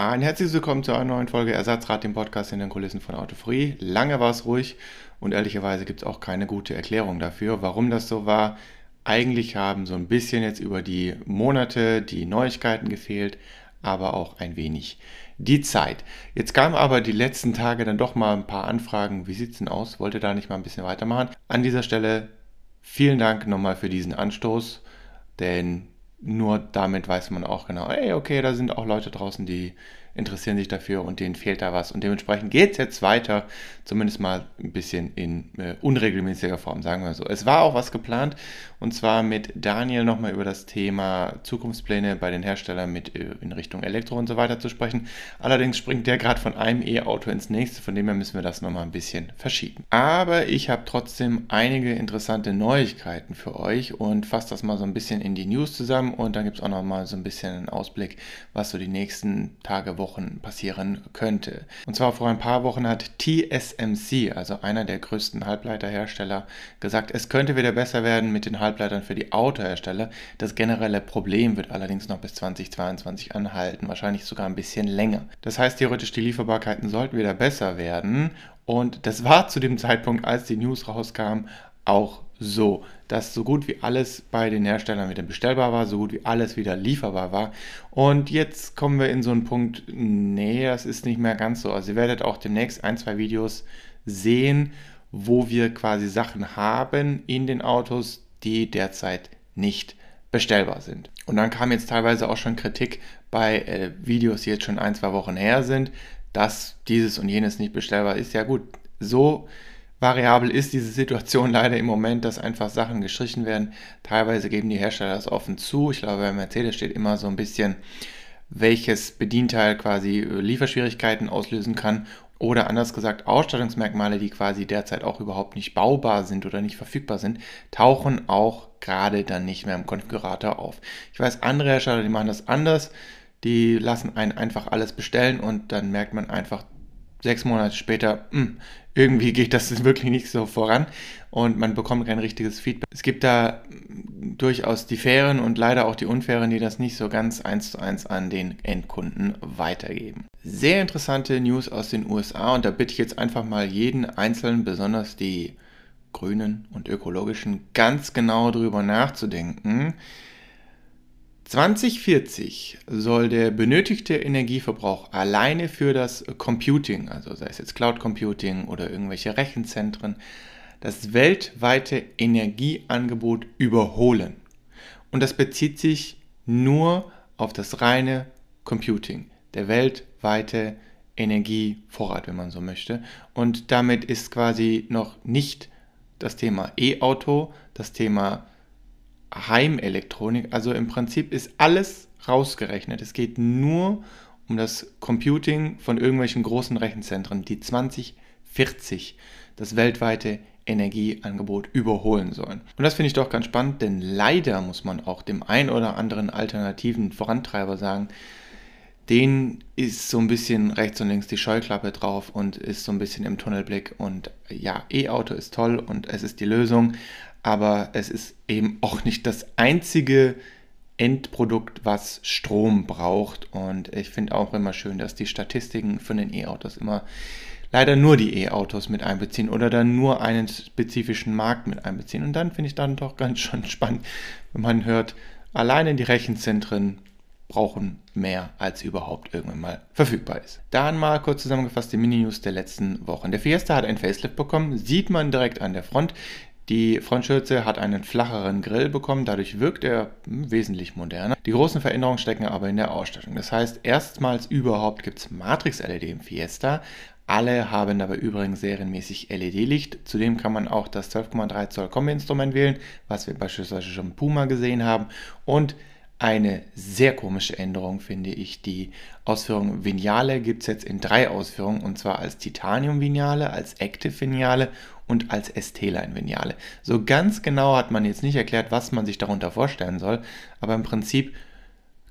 Ein herzliches Willkommen zu einer neuen Folge Ersatzrad, dem Podcast in den Kulissen von Autofree. Lange war es ruhig und ehrlicherweise gibt es auch keine gute Erklärung dafür, warum das so war. Eigentlich haben so ein bisschen jetzt über die Monate die Neuigkeiten gefehlt, aber auch ein wenig die Zeit. Jetzt kamen aber die letzten Tage dann doch mal ein paar Anfragen. Wie sieht es denn aus? Wollte da nicht mal ein bisschen weitermachen? An dieser Stelle vielen Dank nochmal für diesen Anstoß, denn nur damit weiß man auch genau, ey, okay, da sind auch Leute draußen, die interessieren sich dafür und denen fehlt da was. Und dementsprechend geht es jetzt weiter, zumindest mal ein bisschen in äh, unregelmäßiger Form, sagen wir so. Es war auch was geplant und zwar mit Daniel nochmal über das Thema Zukunftspläne bei den Herstellern mit äh, in Richtung Elektro und so weiter zu sprechen. Allerdings springt der gerade von einem E-Auto ins nächste, von dem her müssen wir das nochmal ein bisschen verschieben. Aber ich habe trotzdem einige interessante Neuigkeiten für euch und fasse das mal so ein bisschen in die News zusammen und dann gibt es auch nochmal so ein bisschen einen Ausblick, was so die nächsten Tage, Wochen Wochen passieren könnte. Und zwar vor ein paar Wochen hat TSMC, also einer der größten Halbleiterhersteller, gesagt, es könnte wieder besser werden mit den Halbleitern für die Autohersteller. Das generelle Problem wird allerdings noch bis 2022 anhalten, wahrscheinlich sogar ein bisschen länger. Das heißt, theoretisch die Lieferbarkeiten sollten wieder besser werden. Und das war zu dem Zeitpunkt, als die News rauskam, auch so, dass so gut wie alles bei den Herstellern wieder bestellbar war, so gut wie alles wieder lieferbar war. Und jetzt kommen wir in so einen Punkt, nee, das ist nicht mehr ganz so. Also ihr werdet auch demnächst ein, zwei Videos sehen, wo wir quasi Sachen haben in den Autos, die derzeit nicht bestellbar sind. Und dann kam jetzt teilweise auch schon Kritik bei äh, Videos, die jetzt schon ein, zwei Wochen her sind, dass dieses und jenes nicht bestellbar ist. Ja gut, so variabel ist diese Situation leider im Moment, dass einfach Sachen gestrichen werden. Teilweise geben die Hersteller das offen zu. Ich glaube, bei Mercedes steht immer so ein bisschen, welches Bedienteil quasi äh, Lieferschwierigkeiten auslösen kann. Oder anders gesagt, Ausstattungsmerkmale, die quasi derzeit auch überhaupt nicht baubar sind oder nicht verfügbar sind, tauchen auch gerade dann nicht mehr im Konfigurator auf. Ich weiß, andere Hersteller, die machen das anders. Die lassen einen einfach alles bestellen und dann merkt man einfach, sechs Monate später, mh, hm, irgendwie geht das wirklich nicht so voran und man bekommt kein richtiges Feedback. Es gibt da durchaus die fairen und leider auch die unfairen, die das nicht so ganz eins zu eins an den Endkunden weitergeben. Sehr interessante News aus den USA und da bitte ich jetzt einfach mal jeden Einzelnen, besonders die Grünen und Ökologischen, ganz genau drüber nachzudenken 2040 soll der benötigte Energieverbrauch alleine für das Computing, also sei es jetzt Cloud Computing oder irgendwelche Rechenzentren, das weltweite Energieangebot überholen. Und das bezieht sich nur auf das reine Computing, der weltweite Energievorrat, wenn man so möchte. Und damit ist quasi noch nicht das Thema E-Auto, das Thema Heimelektronik. Also im Prinzip ist alles rausgerechnet. Es geht nur um das Computing von irgendwelchen großen Rechenzentren, die 2040 das weltweite Energieangebot überholen sollen. Und das finde ich doch ganz spannend, denn leider muss man auch dem ein oder anderen alternativen Vorantreiber sagen, den ist so ein bisschen rechts und links die Scheuklappe drauf und ist so ein bisschen im Tunnelblick. Und ja, E-Auto ist toll und es ist die Lösung, aber es ist eben auch nicht das einzige Endprodukt, was Strom braucht. Und ich finde auch immer schön, dass die Statistiken von den E-Autos immer leider nur die E-Autos mit einbeziehen oder dann nur einen spezifischen Markt mit einbeziehen. Und dann finde ich dann doch ganz schön spannend, wenn man hört, alleine die Rechenzentren brauchen mehr als überhaupt irgendwann mal verfügbar ist. Dann mal kurz zusammengefasst die Mini-News der letzten Wochen. Der Fiesta hat ein Facelift bekommen, sieht man direkt an der Front. Die Frontschürze hat einen flacheren Grill bekommen, dadurch wirkt er wesentlich moderner. Die großen Veränderungen stecken aber in der Ausstattung. Das heißt, erstmals überhaupt gibt es Matrix-LED im Fiesta. Alle haben dabei übrigens serienmäßig LED-Licht. Zudem kann man auch das 12,3 Zoll Kombi-Instrument wählen, was wir beispielsweise schon Puma gesehen haben. Und eine sehr komische Änderung finde ich. Die Ausführung Vignale gibt es jetzt in drei Ausführungen und zwar als Titanium-Vignale, als Active-Vignale und als ST-Line-Vignale. So ganz genau hat man jetzt nicht erklärt, was man sich darunter vorstellen soll, aber im Prinzip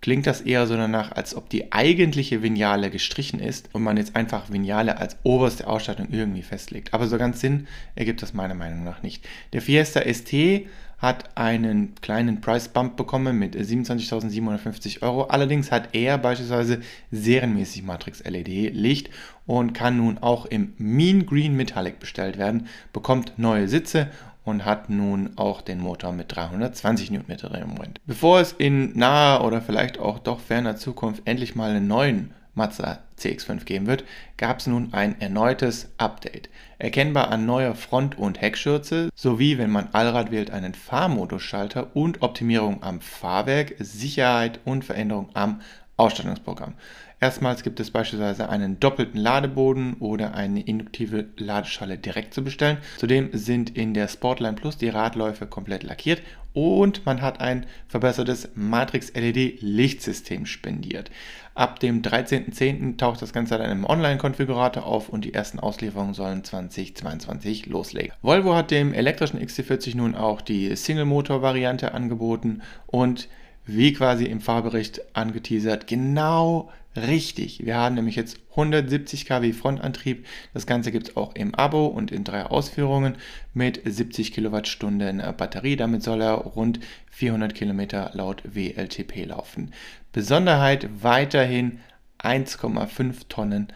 klingt das eher so danach, als ob die eigentliche Vignale gestrichen ist und man jetzt einfach Vignale als oberste Ausstattung irgendwie festlegt. Aber so ganz Sinn ergibt das meiner Meinung nach nicht. Der Fiesta ST hat einen kleinen Price Bump bekommen mit 27.750 Euro. Allerdings hat er beispielsweise serienmäßig Matrix LED Licht und kann nun auch im Mean Green Metallic bestellt werden, bekommt neue Sitze und hat nun auch den Motor mit 320 Newtonmeter im Moment. Bevor es in naher oder vielleicht auch doch ferner Zukunft endlich mal einen neuen Mazda CX5 geben wird, gab es nun ein erneutes Update. Erkennbar an neuer Front- und Heckschürze sowie, wenn man Allrad wählt, einen Fahrmodusschalter und Optimierung am Fahrwerk, Sicherheit und Veränderung am Ausstattungsprogramm. Erstmals gibt es beispielsweise einen doppelten Ladeboden oder eine induktive Ladeschale direkt zu bestellen. Zudem sind in der Sportline Plus die Radläufe komplett lackiert und man hat ein verbessertes Matrix LED Lichtsystem spendiert. Ab dem 13.10. taucht das Ganze dann im Online-Konfigurator auf und die ersten Auslieferungen sollen 2022 loslegen. Volvo hat dem elektrischen XC40 nun auch die Single-Motor-Variante angeboten und wie quasi im Fahrbericht angeteasert, genau richtig. Wir haben nämlich jetzt 170 kW Frontantrieb. Das Ganze gibt es auch im Abo und in drei Ausführungen mit 70 Kilowattstunden Batterie. Damit soll er rund 400 Kilometer laut WLTP laufen. Besonderheit weiterhin 1,5 Tonnen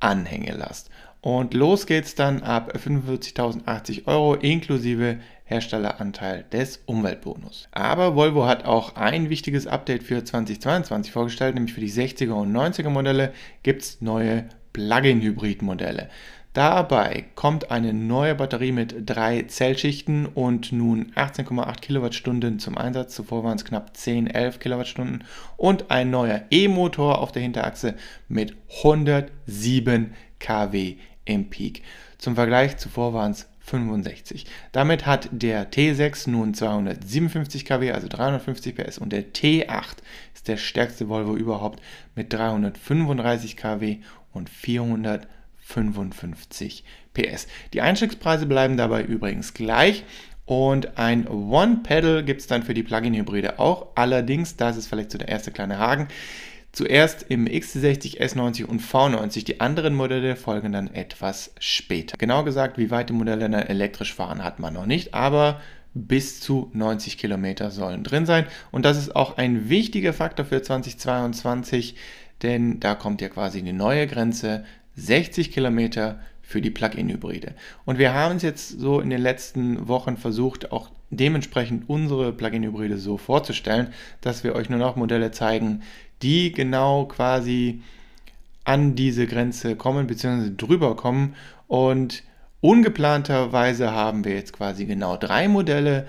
Anhängelast. Und los geht's dann ab 45.080 Euro inklusive Herstelleranteil des Umweltbonus. Aber Volvo hat auch ein wichtiges Update für 2022 vorgestellt, nämlich für die 60er und 90er Modelle gibt es neue Plug-in-Hybrid-Modelle. Dabei kommt eine neue Batterie mit drei Zellschichten und nun 18,8 Kilowattstunden zum Einsatz. Zuvor waren es knapp 10, 11 Kilowattstunden und ein neuer E-Motor auf der Hinterachse mit 107 kW im Peak. Zum Vergleich zuvor waren es 65. Damit hat der T6 nun 257 kW, also 350 PS und der T8 ist der stärkste Volvo überhaupt mit 335 kW und 455 PS. Die Einstiegspreise bleiben dabei übrigens gleich und ein One-Pedal gibt es dann für die Plug-in-Hybride auch. Allerdings, das ist vielleicht so der erste kleine Haken, Zuerst im XC60, S90 und V90. Die anderen Modelle folgen dann etwas später. Genau gesagt, wie weit die Modelle dann elektrisch fahren, hat man noch nicht, aber bis zu 90 Kilometer sollen drin sein. Und das ist auch ein wichtiger Faktor für 2022, denn da kommt ja quasi eine neue Grenze, 60 Kilometer für die Plug-in-Hybride. Und wir haben es jetzt so in den letzten Wochen versucht, auch dementsprechend unsere Plug-in-Hybride so vorzustellen, dass wir euch nur noch Modelle zeigen, die genau quasi an diese Grenze kommen bzw. drüber kommen. Und ungeplanterweise haben wir jetzt quasi genau drei Modelle,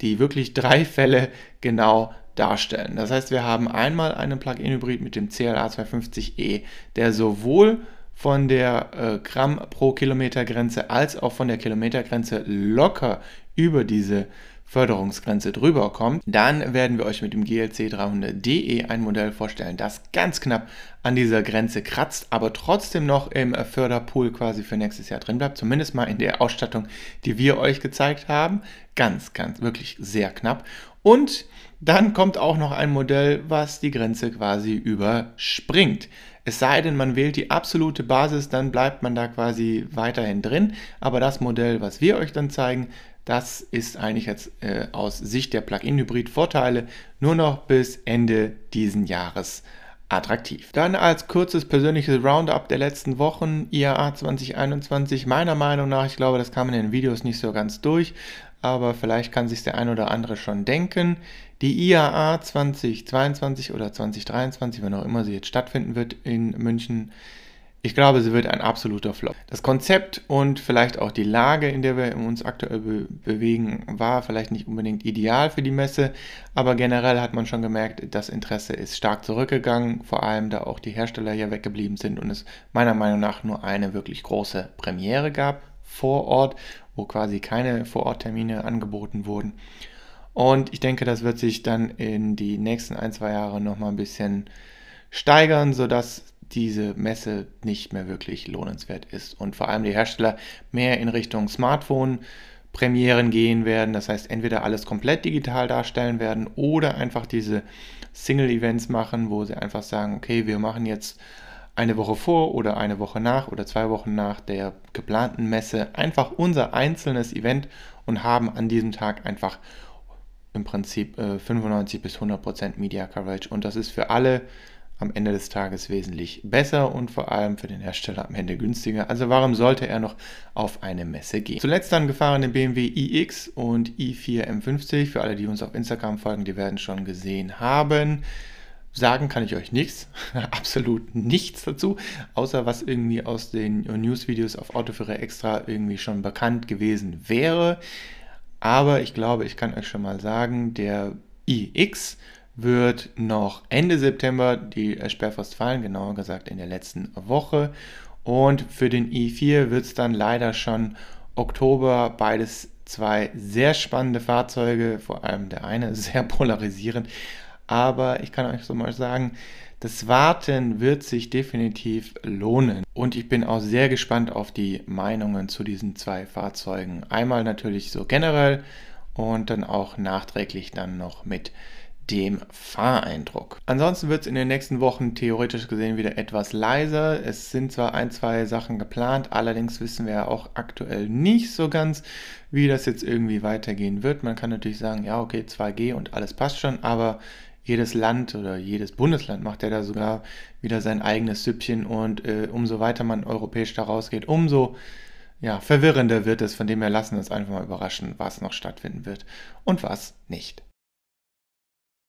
die wirklich drei Fälle genau darstellen. Das heißt, wir haben einmal einen Plug-in-Hybrid mit dem CLA 250e, der sowohl von der äh, Gramm pro Kilometer Grenze als auch von der Kilometergrenze locker über diese Förderungsgrenze drüber kommt, dann werden wir euch mit dem GLC 300DE ein Modell vorstellen, das ganz knapp an dieser Grenze kratzt, aber trotzdem noch im Förderpool quasi für nächstes Jahr drin bleibt, zumindest mal in der Ausstattung, die wir euch gezeigt haben. Ganz, ganz, wirklich sehr knapp. Und dann kommt auch noch ein Modell, was die Grenze quasi überspringt. Es sei denn, man wählt die absolute Basis, dann bleibt man da quasi weiterhin drin. Aber das Modell, was wir euch dann zeigen, das ist eigentlich jetzt äh, aus Sicht der Plug-in-Hybrid-Vorteile nur noch bis Ende diesen Jahres attraktiv. Dann als kurzes persönliches Roundup der letzten Wochen, IAA 2021, meiner Meinung nach, ich glaube, das kam in den Videos nicht so ganz durch, aber vielleicht kann sich der ein oder andere schon denken. Die IAA 2022 oder 2023, wenn auch immer sie jetzt stattfinden wird in München, ich glaube, sie wird ein absoluter Flop. Das Konzept und vielleicht auch die Lage, in der wir uns aktuell be bewegen, war vielleicht nicht unbedingt ideal für die Messe, aber generell hat man schon gemerkt, das Interesse ist stark zurückgegangen, vor allem da auch die Hersteller hier weggeblieben sind und es meiner Meinung nach nur eine wirklich große Premiere gab vor Ort, wo quasi keine Vororttermine angeboten wurden. Und ich denke, das wird sich dann in die nächsten ein, zwei Jahre nochmal ein bisschen steigern, sodass diese Messe nicht mehr wirklich lohnenswert ist und vor allem die Hersteller mehr in Richtung Smartphone Premieren gehen werden. Das heißt, entweder alles komplett digital darstellen werden oder einfach diese Single-Events machen, wo sie einfach sagen, okay, wir machen jetzt eine Woche vor oder eine Woche nach oder zwei Wochen nach der geplanten Messe einfach unser einzelnes Event und haben an diesem Tag einfach im Prinzip äh, 95 bis 100 Prozent Media Coverage. Und das ist für alle am Ende des Tages wesentlich besser und vor allem für den Hersteller am Ende günstiger. Also warum sollte er noch auf eine Messe gehen? Zuletzt dann gefahren den BMW iX und i4 M50. Für alle, die uns auf Instagram folgen, die werden schon gesehen haben. Sagen kann ich euch nichts, absolut nichts dazu, außer was irgendwie aus den Newsvideos auf Autoführer Extra irgendwie schon bekannt gewesen wäre. Aber ich glaube, ich kann euch schon mal sagen, der iX wird noch Ende September die Sperrfrist fallen, genauer gesagt in der letzten Woche. Und für den i4 wird es dann leider schon Oktober. Beides zwei sehr spannende Fahrzeuge, vor allem der eine sehr polarisierend. Aber ich kann euch so mal sagen, das Warten wird sich definitiv lohnen. Und ich bin auch sehr gespannt auf die Meinungen zu diesen zwei Fahrzeugen. Einmal natürlich so generell und dann auch nachträglich dann noch mit dem Fahreindruck. Ansonsten wird es in den nächsten Wochen theoretisch gesehen wieder etwas leiser. Es sind zwar ein, zwei Sachen geplant, allerdings wissen wir ja auch aktuell nicht so ganz, wie das jetzt irgendwie weitergehen wird. Man kann natürlich sagen, ja, okay, 2G und alles passt schon, aber jedes Land oder jedes Bundesland macht ja da sogar wieder sein eigenes Süppchen und äh, umso weiter man europäisch da rausgeht, umso ja, verwirrender wird es. Von dem her lassen wir uns einfach mal überraschen, was noch stattfinden wird und was nicht.